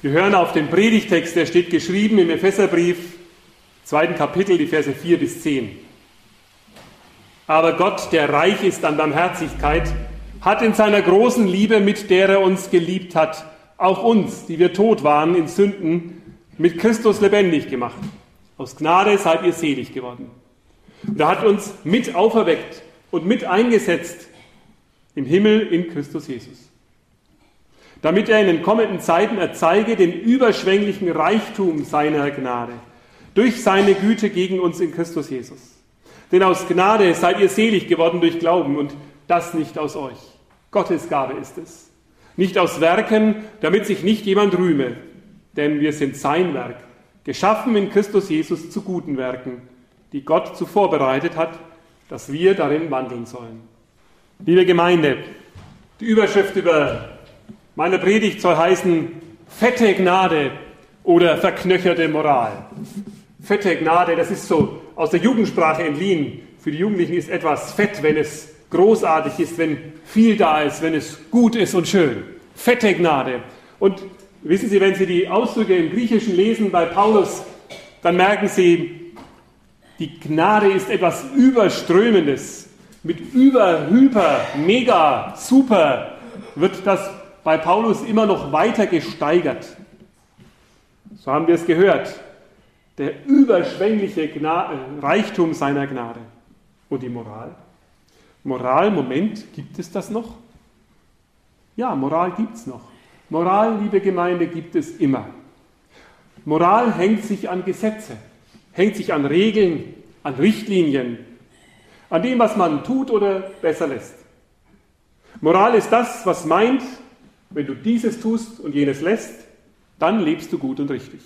Wir hören auf den Predigtext, der steht geschrieben im Epheserbrief, zweiten Kapitel, die Verse 4 bis 10. Aber Gott, der reich ist an Barmherzigkeit, hat in seiner großen Liebe, mit der er uns geliebt hat, auch uns, die wir tot waren in Sünden, mit Christus lebendig gemacht. Aus Gnade seid ihr selig geworden. Und er hat uns mit auferweckt und mit eingesetzt im Himmel in Christus Jesus damit er in den kommenden Zeiten erzeige den überschwänglichen Reichtum seiner Gnade durch seine Güte gegen uns in Christus Jesus. Denn aus Gnade seid ihr selig geworden durch Glauben und das nicht aus euch. Gottes Gabe ist es. Nicht aus Werken, damit sich nicht jemand rühme, denn wir sind sein Werk, geschaffen in Christus Jesus zu guten Werken, die Gott zuvor bereitet hat, dass wir darin wandeln sollen. Liebe Gemeinde, die Überschrift über meine Predigt soll heißen fette Gnade oder verknöcherte Moral. Fette Gnade, das ist so aus der Jugendsprache entliehen. Für die Jugendlichen ist etwas fett, wenn es großartig ist, wenn viel da ist, wenn es gut ist und schön. Fette Gnade. Und wissen Sie, wenn Sie die Ausdrücke im Griechischen lesen bei Paulus, dann merken Sie, die Gnade ist etwas Überströmendes. Mit über, hyper, mega, super wird das bei Paulus immer noch weiter gesteigert. So haben wir es gehört. Der überschwängliche Gna Reichtum seiner Gnade. Und die Moral? Moral, Moment, gibt es das noch? Ja, Moral gibt es noch. Moral, liebe Gemeinde, gibt es immer. Moral hängt sich an Gesetze, hängt sich an Regeln, an Richtlinien, an dem, was man tut oder besser lässt. Moral ist das, was meint, wenn du dieses tust und jenes lässt, dann lebst du gut und richtig.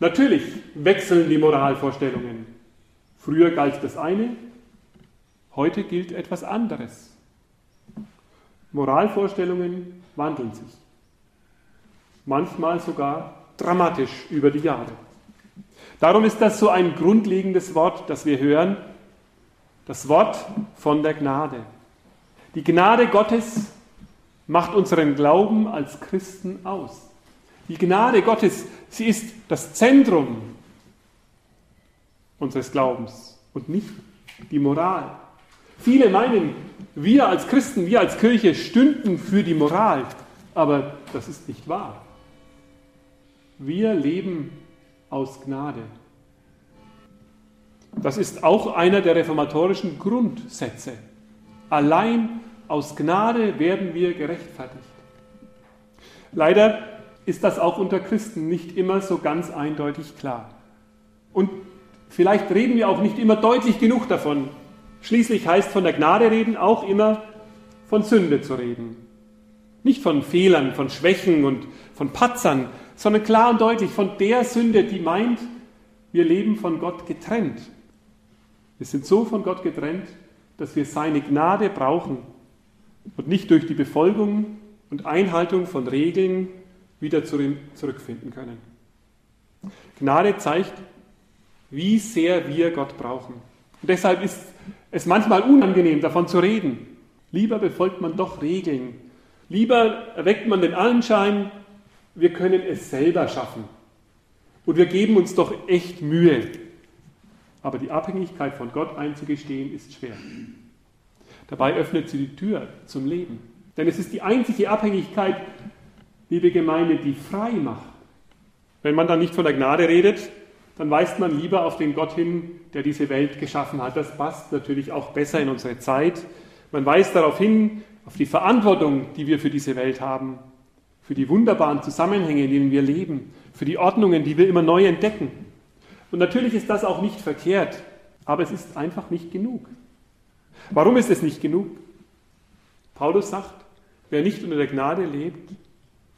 Natürlich wechseln die Moralvorstellungen. Früher galt das eine, heute gilt etwas anderes. Moralvorstellungen wandeln sich. Manchmal sogar dramatisch über die Jahre. Darum ist das so ein grundlegendes Wort, das wir hören, das Wort von der Gnade. Die Gnade Gottes macht unseren Glauben als Christen aus. Die Gnade Gottes, sie ist das Zentrum unseres Glaubens und nicht die Moral. Viele meinen, wir als Christen, wir als Kirche stünden für die Moral, aber das ist nicht wahr. Wir leben aus Gnade. Das ist auch einer der reformatorischen Grundsätze. Allein aus Gnade werden wir gerechtfertigt. Leider ist das auch unter Christen nicht immer so ganz eindeutig klar. Und vielleicht reden wir auch nicht immer deutlich genug davon. Schließlich heißt von der Gnade reden auch immer von Sünde zu reden. Nicht von Fehlern, von Schwächen und von Patzern, sondern klar und deutlich von der Sünde, die meint, wir leben von Gott getrennt. Wir sind so von Gott getrennt, dass wir seine Gnade brauchen, und nicht durch die Befolgung und Einhaltung von Regeln wieder zurückfinden können. Gnade zeigt, wie sehr wir Gott brauchen. Und deshalb ist es manchmal unangenehm, davon zu reden. Lieber befolgt man doch Regeln. Lieber erweckt man den Anschein, wir können es selber schaffen. Und wir geben uns doch echt Mühe. Aber die Abhängigkeit von Gott einzugestehen, ist schwer. Dabei öffnet sie die Tür zum Leben. Denn es ist die einzige Abhängigkeit, liebe Gemeinde, die frei macht. Wenn man dann nicht von der Gnade redet, dann weist man lieber auf den Gott hin, der diese Welt geschaffen hat. Das passt natürlich auch besser in unsere Zeit. Man weist darauf hin, auf die Verantwortung, die wir für diese Welt haben, für die wunderbaren Zusammenhänge, in denen wir leben, für die Ordnungen, die wir immer neu entdecken. Und natürlich ist das auch nicht verkehrt, aber es ist einfach nicht genug. Warum ist es nicht genug? Paulus sagt, wer nicht unter der Gnade lebt,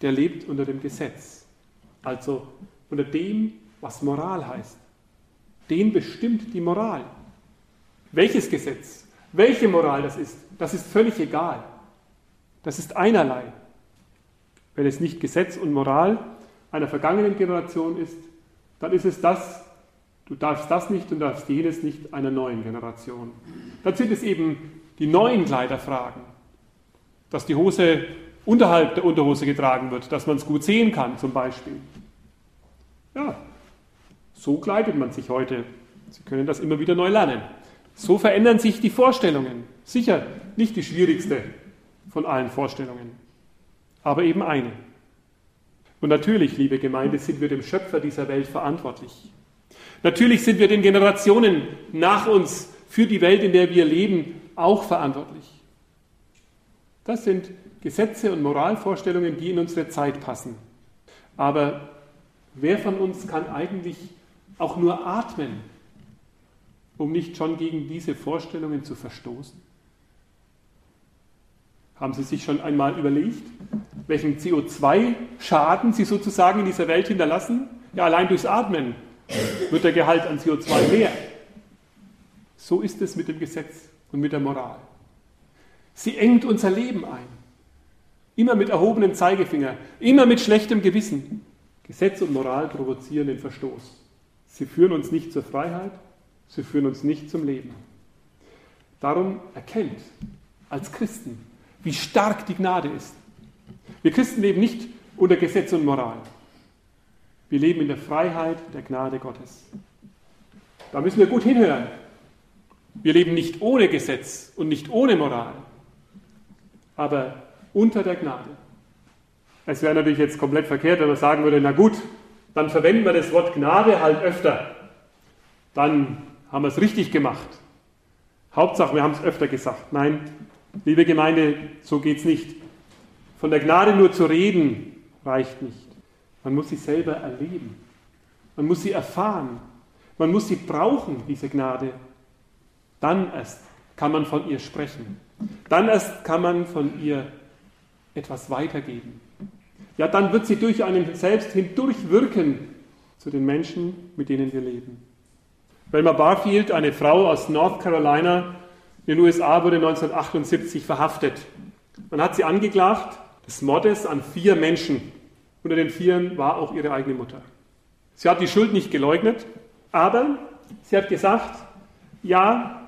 der lebt unter dem Gesetz. Also unter dem, was Moral heißt. Den bestimmt die Moral. Welches Gesetz, welche Moral das ist, das ist völlig egal. Das ist einerlei. Wenn es nicht Gesetz und Moral einer vergangenen Generation ist, dann ist es das, Du darfst das nicht und darfst jenes nicht einer neuen Generation. Dann sind es eben die neuen Kleiderfragen. Dass die Hose unterhalb der Unterhose getragen wird, dass man es gut sehen kann zum Beispiel. Ja, so kleidet man sich heute. Sie können das immer wieder neu lernen. So verändern sich die Vorstellungen. Sicher nicht die schwierigste von allen Vorstellungen, aber eben eine. Und natürlich, liebe Gemeinde, sind wir dem Schöpfer dieser Welt verantwortlich. Natürlich sind wir den Generationen nach uns für die Welt, in der wir leben, auch verantwortlich. Das sind Gesetze und Moralvorstellungen, die in unsere Zeit passen. Aber wer von uns kann eigentlich auch nur atmen, um nicht schon gegen diese Vorstellungen zu verstoßen? Haben Sie sich schon einmal überlegt, welchen CO2-Schaden Sie sozusagen in dieser Welt hinterlassen? Ja, allein durchs Atmen wird der Gehalt an CO2 mehr. So ist es mit dem Gesetz und mit der Moral. Sie engt unser Leben ein. Immer mit erhobenem Zeigefinger, immer mit schlechtem Gewissen. Gesetz und Moral provozieren den Verstoß. Sie führen uns nicht zur Freiheit, sie führen uns nicht zum Leben. Darum erkennt als Christen, wie stark die Gnade ist. Wir Christen leben nicht unter Gesetz und Moral. Wir leben in der Freiheit der Gnade Gottes. Da müssen wir gut hinhören. Wir leben nicht ohne Gesetz und nicht ohne Moral, aber unter der Gnade. Es wäre natürlich jetzt komplett verkehrt, wenn man sagen würde, na gut, dann verwenden wir das Wort Gnade halt öfter. Dann haben wir es richtig gemacht. Hauptsache, wir haben es öfter gesagt. Nein, liebe Gemeinde, so geht es nicht. Von der Gnade nur zu reden reicht nicht. Man muss sie selber erleben. Man muss sie erfahren. Man muss sie brauchen, diese Gnade. Dann erst kann man von ihr sprechen. Dann erst kann man von ihr etwas weitergeben. Ja, dann wird sie durch einen selbst hindurch wirken zu den Menschen, mit denen wir leben. Wilma Barfield, eine Frau aus North Carolina in den USA, wurde 1978 verhaftet. Man hat sie angeklagt des Mordes an vier Menschen. Unter den Vieren war auch ihre eigene Mutter. Sie hat die Schuld nicht geleugnet, aber sie hat gesagt, ja,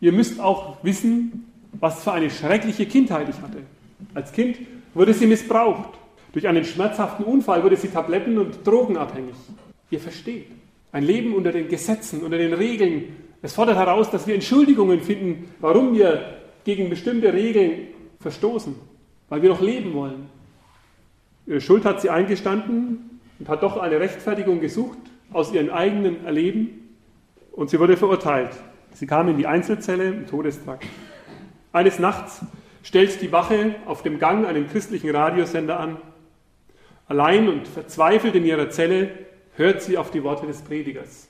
ihr müsst auch wissen, was für eine schreckliche Kindheit ich hatte. Als Kind wurde sie missbraucht. Durch einen schmerzhaften Unfall wurde sie tabletten- und drogenabhängig. Ihr versteht. Ein Leben unter den Gesetzen, unter den Regeln. Es fordert heraus, dass wir Entschuldigungen finden, warum wir gegen bestimmte Regeln verstoßen, weil wir noch leben wollen. Ihre Schuld hat sie eingestanden und hat doch eine Rechtfertigung gesucht aus ihrem eigenen Erleben und sie wurde verurteilt. Sie kam in die Einzelzelle im Todestrakt. Eines Nachts stellt die Wache auf dem Gang einen christlichen Radiosender an. Allein und verzweifelt in ihrer Zelle hört sie auf die Worte des Predigers.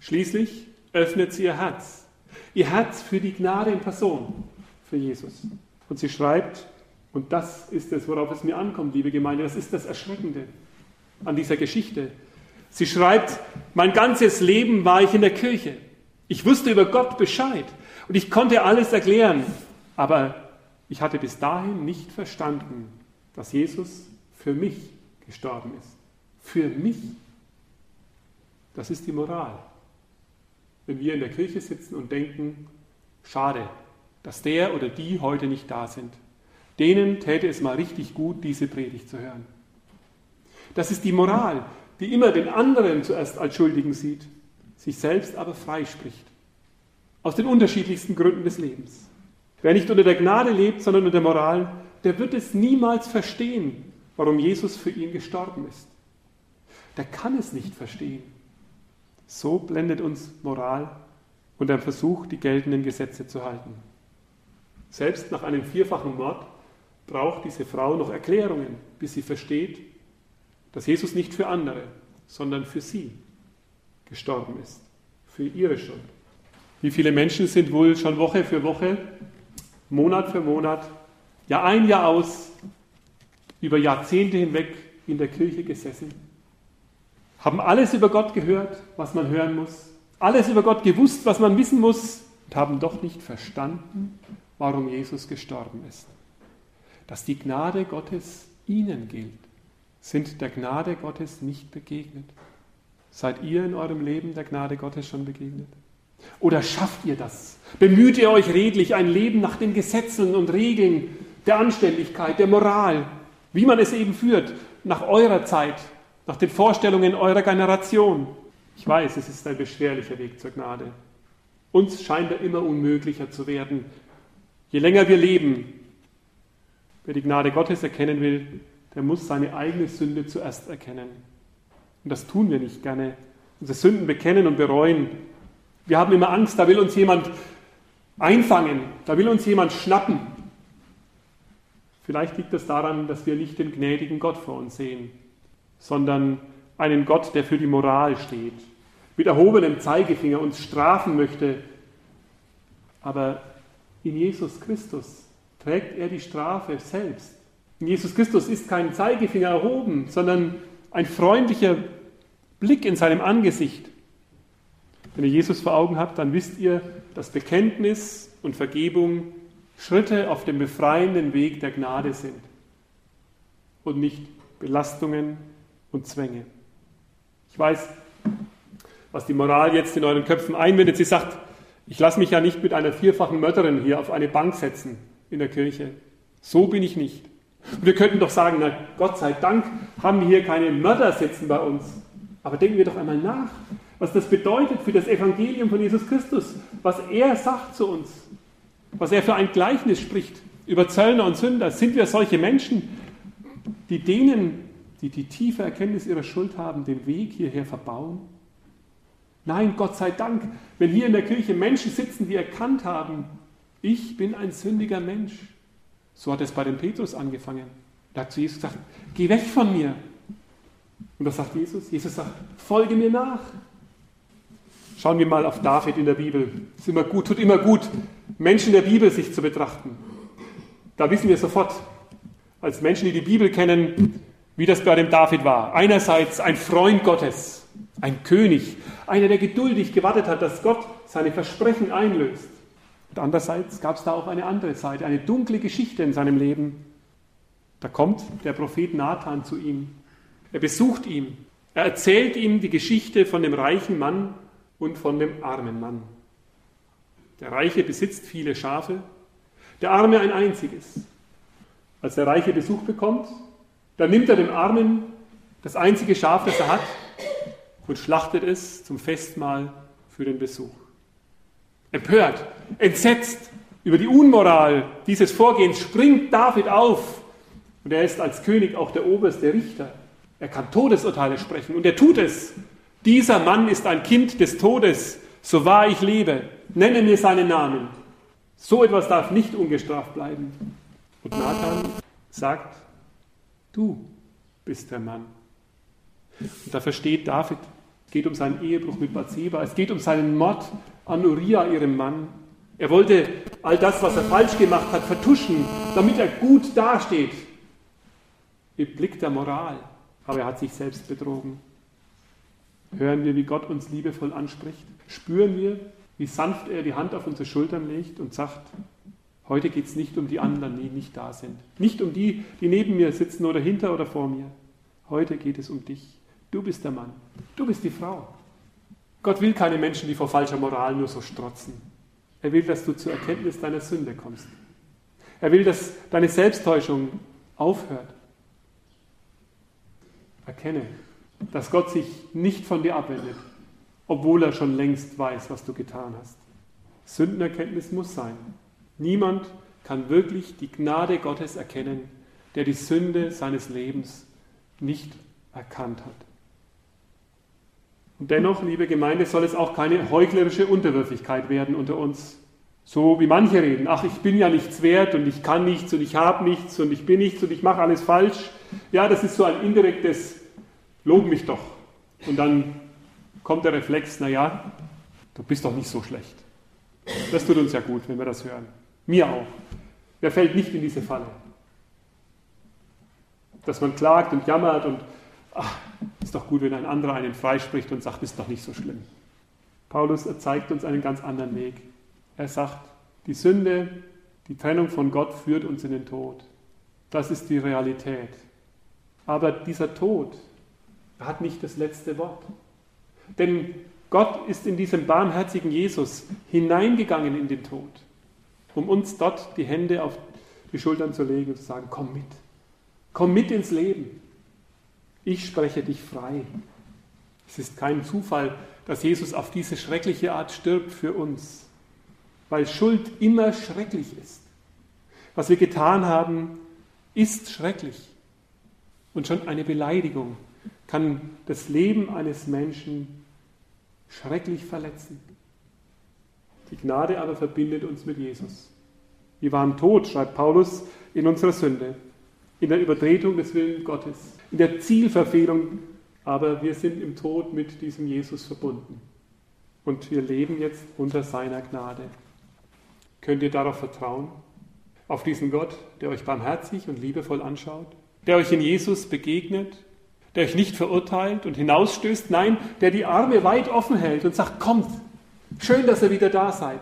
Schließlich öffnet sie ihr Herz. Ihr Herz für die Gnade in Person, für Jesus. Und sie schreibt, und das ist es, worauf es mir ankommt, liebe Gemeinde, das ist das Erschreckende an dieser Geschichte. Sie schreibt, mein ganzes Leben war ich in der Kirche. Ich wusste über Gott Bescheid und ich konnte alles erklären, aber ich hatte bis dahin nicht verstanden, dass Jesus für mich gestorben ist. Für mich. Das ist die Moral. Wenn wir in der Kirche sitzen und denken, schade, dass der oder die heute nicht da sind. Denen täte es mal richtig gut, diese Predigt zu hören. Das ist die Moral, die immer den anderen zuerst als Schuldigen sieht, sich selbst aber freispricht. Aus den unterschiedlichsten Gründen des Lebens. Wer nicht unter der Gnade lebt, sondern unter der Moral, der wird es niemals verstehen, warum Jesus für ihn gestorben ist. Der kann es nicht verstehen. So blendet uns Moral und der Versuch, die geltenden Gesetze zu halten. Selbst nach einem vierfachen Mord braucht diese Frau noch Erklärungen, bis sie versteht, dass Jesus nicht für andere, sondern für sie gestorben ist, für ihre Schuld. Wie viele Menschen sind wohl schon Woche für Woche, Monat für Monat, Jahr ein, Jahr aus, über Jahrzehnte hinweg in der Kirche gesessen, haben alles über Gott gehört, was man hören muss, alles über Gott gewusst, was man wissen muss, und haben doch nicht verstanden, warum Jesus gestorben ist. Dass die Gnade Gottes ihnen gilt, sind der Gnade Gottes nicht begegnet. Seid ihr in eurem Leben der Gnade Gottes schon begegnet? Oder schafft ihr das? Bemüht ihr euch redlich, ein Leben nach den Gesetzen und Regeln der Anständigkeit, der Moral, wie man es eben führt, nach eurer Zeit, nach den Vorstellungen eurer Generation. Ich weiß, es ist ein beschwerlicher Weg zur Gnade. Uns scheint er immer unmöglicher zu werden. Je länger wir leben, wer die Gnade Gottes erkennen will, der muss seine eigene Sünde zuerst erkennen. Und das tun wir nicht gerne. Unsere Sünden bekennen und bereuen. Wir haben immer Angst, da will uns jemand einfangen, da will uns jemand schnappen. Vielleicht liegt es daran, dass wir nicht den gnädigen Gott vor uns sehen, sondern einen Gott, der für die Moral steht, mit erhobenem Zeigefinger uns strafen möchte. Aber in Jesus Christus trägt er die Strafe selbst. Jesus Christus ist kein Zeigefinger erhoben, sondern ein freundlicher Blick in seinem Angesicht. Wenn ihr Jesus vor Augen habt, dann wisst ihr, dass Bekenntnis und Vergebung Schritte auf dem befreienden Weg der Gnade sind und nicht Belastungen und Zwänge. Ich weiß, was die Moral jetzt in euren Köpfen einwendet. Sie sagt, ich lasse mich ja nicht mit einer vierfachen Mörderin hier auf eine Bank setzen in der Kirche. So bin ich nicht. wir könnten doch sagen, na Gott sei Dank haben wir hier keine Mörder sitzen bei uns. Aber denken wir doch einmal nach, was das bedeutet für das Evangelium von Jesus Christus, was er sagt zu uns, was er für ein Gleichnis spricht über Zöllner und Sünder. Sind wir solche Menschen, die denen, die die tiefe Erkenntnis ihrer Schuld haben, den Weg hierher verbauen? Nein, Gott sei Dank, wenn hier in der Kirche Menschen sitzen, die erkannt haben, ich bin ein sündiger Mensch. So hat es bei dem Petrus angefangen. Da hat zu Jesus gesagt, geh weg von mir. Und was sagt Jesus? Jesus sagt, folge mir nach. Schauen wir mal auf David in der Bibel. Es immer gut, tut immer gut, Menschen der Bibel sich zu betrachten. Da wissen wir sofort, als Menschen, die die Bibel kennen, wie das bei dem David war. Einerseits ein Freund Gottes, ein König, einer, der geduldig gewartet hat, dass Gott seine Versprechen einlöst. Und andererseits gab es da auch eine andere Seite, eine dunkle Geschichte in seinem Leben. Da kommt der Prophet Nathan zu ihm er besucht ihn. Er erzählt ihm die Geschichte von dem reichen Mann und von dem armen Mann. Der Reiche besitzt viele Schafe, der Arme ein einziges. Als der Reiche Besuch bekommt, dann nimmt er dem Armen das einzige Schaf, das er hat, und schlachtet es zum Festmahl für den Besuch. Empört, entsetzt über die Unmoral dieses Vorgehens springt David auf und er ist als König auch der oberste Richter. Er kann Todesurteile sprechen und er tut es. Dieser Mann ist ein Kind des Todes, so wahr ich lebe. Nenne mir seinen Namen. So etwas darf nicht ungestraft bleiben. Und Nathan sagt, du bist der Mann. Und da versteht David, geht um seinen Ehebruch mit Bathseba, es geht um seinen Mord an Uriah, ihrem Mann. Er wollte all das, was er falsch gemacht hat, vertuschen, damit er gut dasteht im Blick der Moral aber er hat sich selbst betrogen. Hören wir, wie Gott uns liebevoll anspricht? Spüren wir, wie sanft er die Hand auf unsere Schultern legt und sagt, heute geht es nicht um die anderen, die nicht da sind. Nicht um die, die neben mir sitzen oder hinter oder vor mir. Heute geht es um dich. Du bist der Mann. Du bist die Frau. Gott will keine Menschen, die vor falscher Moral nur so strotzen. Er will, dass du zur Erkenntnis deiner Sünde kommst. Er will, dass deine Selbsttäuschung aufhört. Erkenne, dass Gott sich nicht von dir abwendet, obwohl er schon längst weiß, was du getan hast. Sündenerkenntnis muss sein. Niemand kann wirklich die Gnade Gottes erkennen, der die Sünde seines Lebens nicht erkannt hat. Und dennoch, liebe Gemeinde, soll es auch keine heuchlerische Unterwürfigkeit werden unter uns. So wie manche reden, ach, ich bin ja nichts wert und ich kann nichts und ich habe nichts und ich bin nichts und ich mache alles falsch. Ja, das ist so ein indirektes Lob mich doch. Und dann kommt der Reflex, naja, du bist doch nicht so schlecht. Das tut uns ja gut, wenn wir das hören. Mir auch. Wer fällt nicht in diese Falle? Dass man klagt und jammert und ach, ist doch gut, wenn ein anderer einen freispricht und sagt, ist doch nicht so schlimm. Paulus zeigt uns einen ganz anderen Weg. Er sagt, die Sünde, die Trennung von Gott führt uns in den Tod. Das ist die Realität. Aber dieser Tod hat nicht das letzte Wort. Denn Gott ist in diesem barmherzigen Jesus hineingegangen in den Tod, um uns dort die Hände auf die Schultern zu legen und zu sagen, komm mit, komm mit ins Leben. Ich spreche dich frei. Es ist kein Zufall, dass Jesus auf diese schreckliche Art stirbt für uns, weil Schuld immer schrecklich ist. Was wir getan haben, ist schrecklich. Und schon eine Beleidigung kann das Leben eines Menschen schrecklich verletzen. Die Gnade aber verbindet uns mit Jesus. Wir waren tot, schreibt Paulus, in unserer Sünde, in der Übertretung des Willens Gottes, in der Zielverfehlung, aber wir sind im Tod mit diesem Jesus verbunden. Und wir leben jetzt unter seiner Gnade. Könnt ihr darauf vertrauen? Auf diesen Gott, der euch barmherzig und liebevoll anschaut, der euch in Jesus begegnet, der euch nicht verurteilt und hinausstößt, nein, der die Arme weit offen hält und sagt, kommt, schön, dass ihr wieder da seid.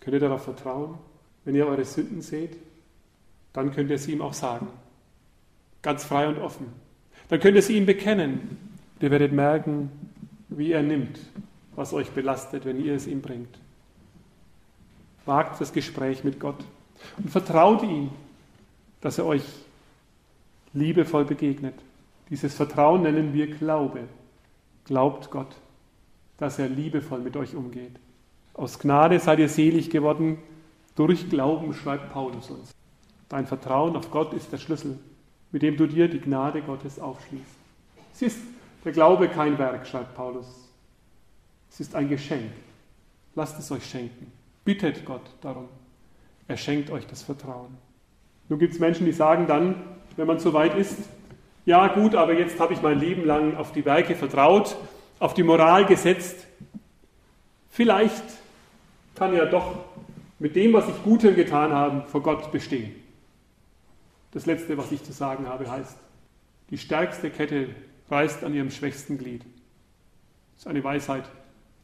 Könnt ihr darauf vertrauen? Wenn ihr eure Sünden seht, dann könnt ihr sie ihm auch sagen. Ganz frei und offen. Dann könnt ihr sie ihm bekennen. Ihr werdet merken, wie er nimmt, was euch belastet, wenn ihr es ihm bringt. Wagt das Gespräch mit Gott und vertraut ihm, dass er euch liebevoll begegnet. Dieses Vertrauen nennen wir Glaube. Glaubt Gott, dass er liebevoll mit euch umgeht. Aus Gnade seid ihr selig geworden durch Glauben, schreibt Paulus uns. Dein Vertrauen auf Gott ist der Schlüssel, mit dem du dir die Gnade Gottes aufschließt. Es ist der Glaube kein Werk, schreibt Paulus. Es ist ein Geschenk. Lasst es euch schenken. Bittet Gott darum. Er schenkt euch das Vertrauen. Nun gibt es Menschen, die sagen dann, wenn man so weit ist, ja gut, aber jetzt habe ich mein Leben lang auf die Werke vertraut, auf die Moral gesetzt. Vielleicht kann ja doch mit dem, was ich Gutes getan habe, vor Gott bestehen. Das Letzte, was ich zu sagen habe, heißt, die stärkste Kette reißt an ihrem schwächsten Glied. Das ist eine Weisheit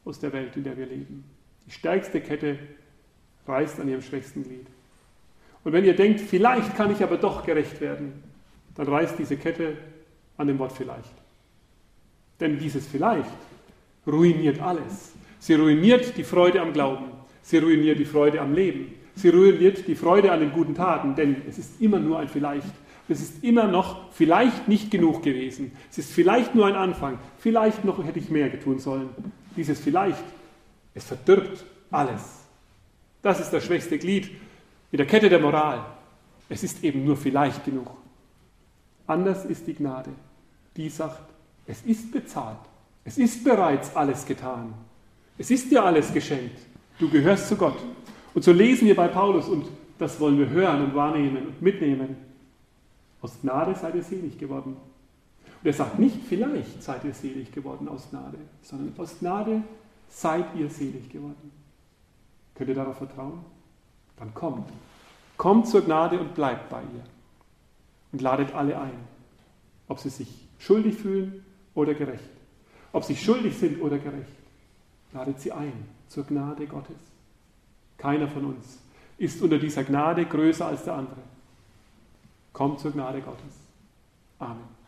aus der Welt, in der wir leben. Die stärkste Kette reißt an ihrem schwächsten Glied. Und wenn ihr denkt, vielleicht kann ich aber doch gerecht werden, dann reißt diese Kette an dem Wort vielleicht. Denn dieses vielleicht ruiniert alles. Sie ruiniert die Freude am Glauben. Sie ruiniert die Freude am Leben. Sie ruiniert die Freude an den guten Taten, denn es ist immer nur ein vielleicht. Es ist immer noch vielleicht nicht genug gewesen. Es ist vielleicht nur ein Anfang. Vielleicht noch hätte ich mehr tun sollen. Dieses vielleicht, es verdirbt alles. Das ist das schwächste Glied in der Kette der Moral. Es ist eben nur vielleicht genug. Anders ist die Gnade. Die sagt, es ist bezahlt. Es ist bereits alles getan. Es ist dir alles geschenkt. Du gehörst zu Gott. Und so lesen wir bei Paulus, und das wollen wir hören und wahrnehmen und mitnehmen. Aus Gnade seid ihr selig geworden. Und er sagt nicht, vielleicht seid ihr selig geworden aus Gnade, sondern aus Gnade seid ihr selig geworden. Könnt ihr darauf vertrauen? Dann kommt. Kommt zur Gnade und bleibt bei ihr und ladet alle ein, ob sie sich schuldig fühlen oder gerecht. Ob sie schuldig sind oder gerecht, ladet sie ein zur Gnade Gottes. Keiner von uns ist unter dieser Gnade größer als der andere. Kommt zur Gnade Gottes. Amen.